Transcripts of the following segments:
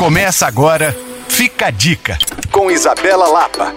Começa agora, fica a dica, com Isabela Lapa.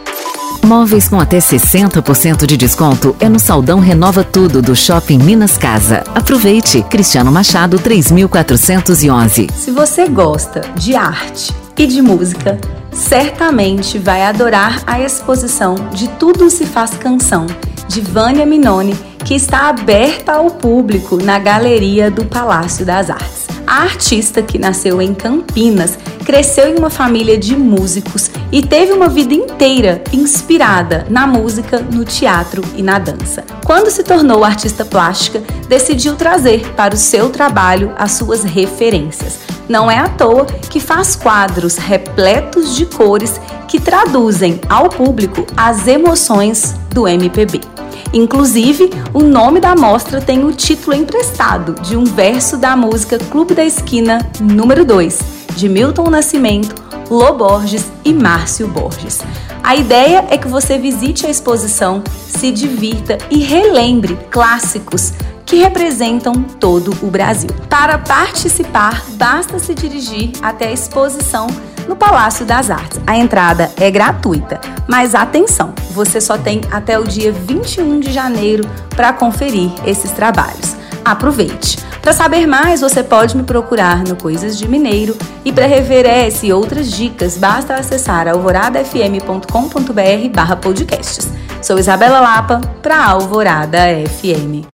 Móveis com até 60% de desconto é no Saldão Renova Tudo do Shopping Minas Casa. Aproveite! Cristiano Machado 3411. Se você gosta de arte e de música, certamente vai adorar a exposição de Tudo se faz canção de Vânia Minoni, que está aberta ao público na Galeria do Palácio das Artes. A artista, que nasceu em Campinas, cresceu em uma família de músicos e teve uma vida inteira inspirada na música, no teatro e na dança. Quando se tornou artista plástica, decidiu trazer para o seu trabalho as suas referências. Não é à toa que faz quadros repletos de cores que traduzem ao público as emoções do MPB. Inclusive, o nome da mostra tem o título emprestado de um verso da música Clube da Esquina número 2, de Milton Nascimento, Lô Borges e Márcio Borges. A ideia é que você visite a exposição, se divirta e relembre clássicos que representam todo o Brasil. Para participar, basta se dirigir até a exposição no Palácio das Artes. A entrada é gratuita, mas atenção, você só tem até o dia 21 de janeiro para conferir esses trabalhos. Aproveite! Para saber mais, você pode me procurar no Coisas de Mineiro e para rever essa e outras dicas, basta acessar alvoradafm.com.br/podcasts. Sou Isabela Lapa para Alvorada FM.